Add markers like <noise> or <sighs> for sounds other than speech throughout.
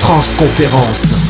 Transconférence.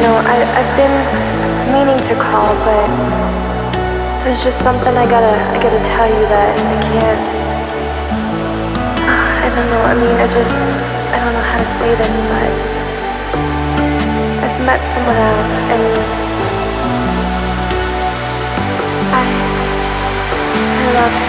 Know. I, I've been meaning to call, but there's just something I gotta, I gotta tell you that I can't. <sighs> I don't know. I mean, I just, I don't know how to say this, but I've met someone else, and I, I love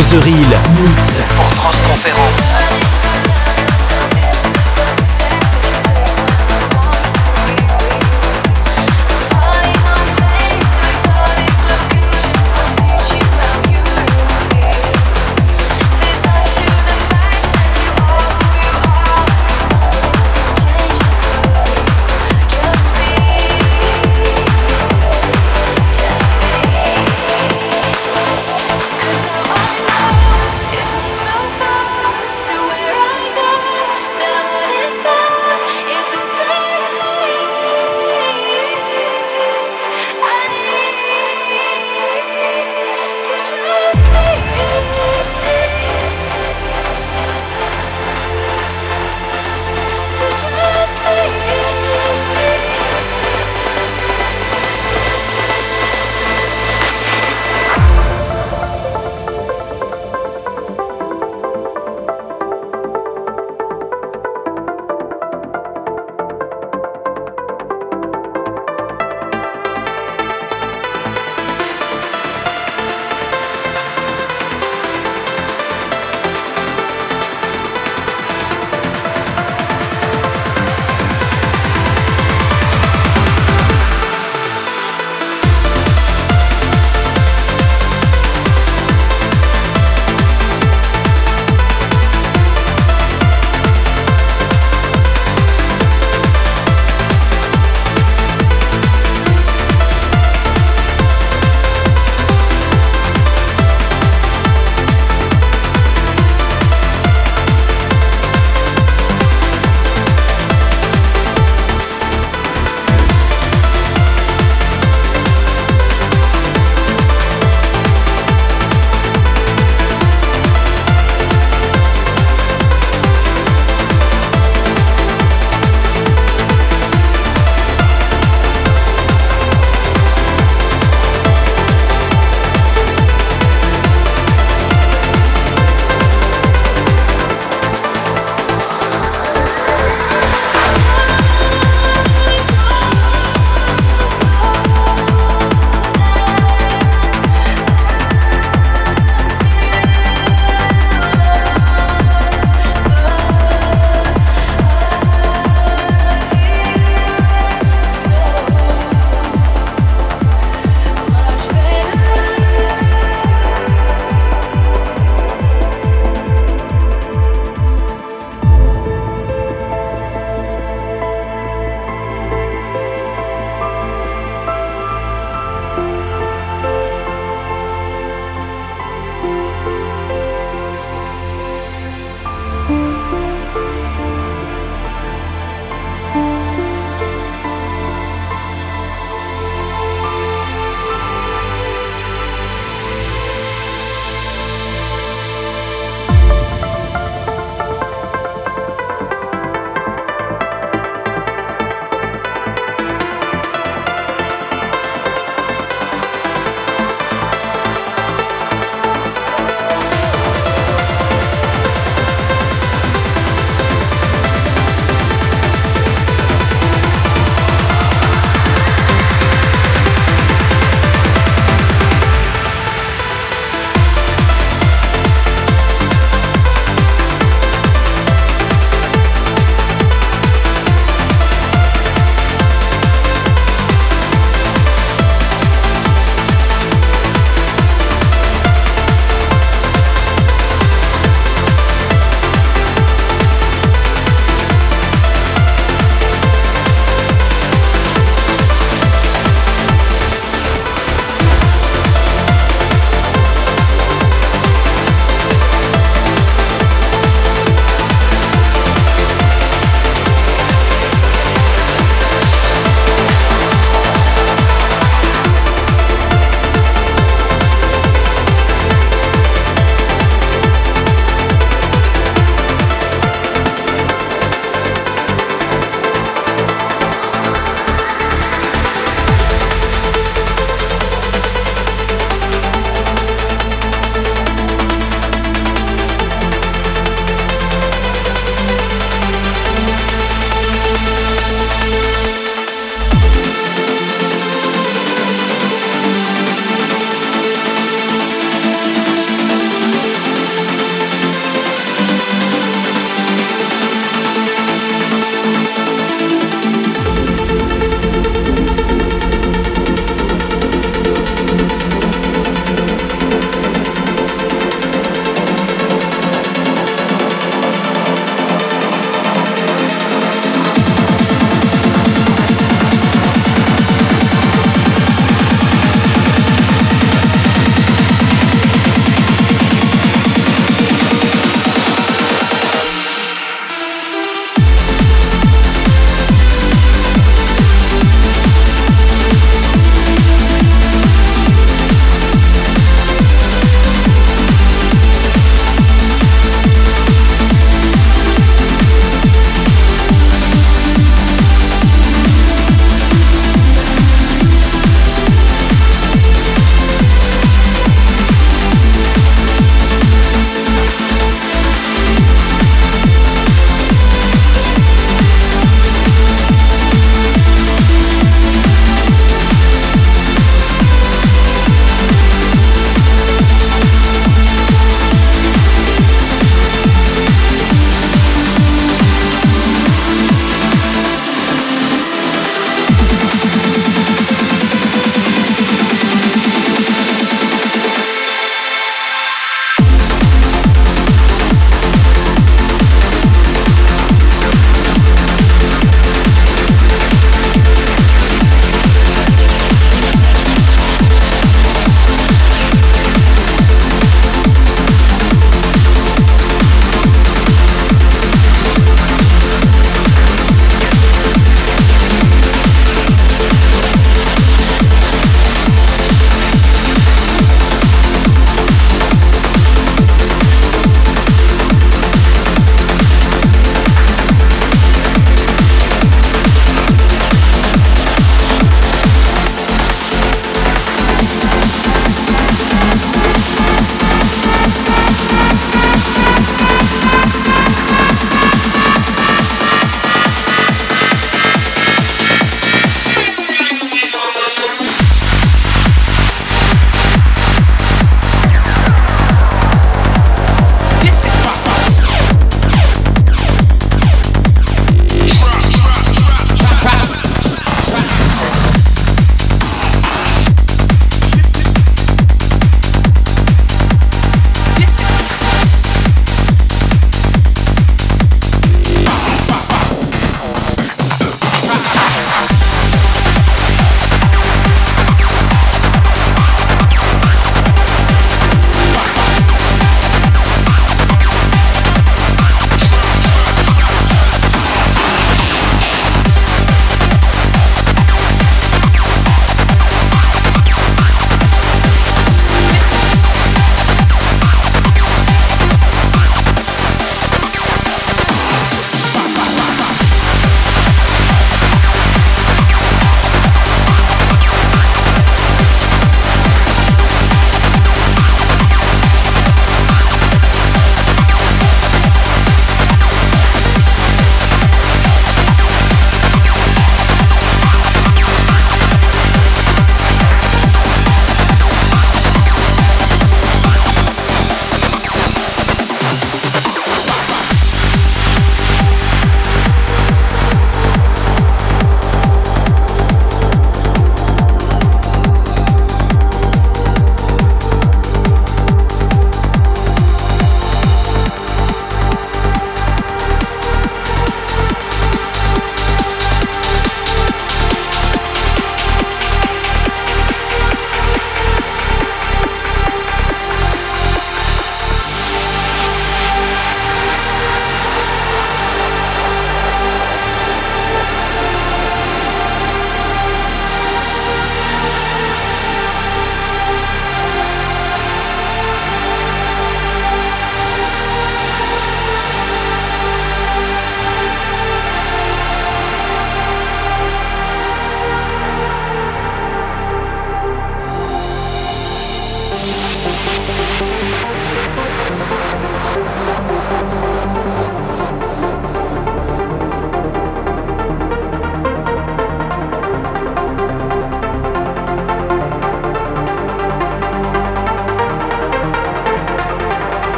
Rose Reel.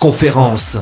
conférence.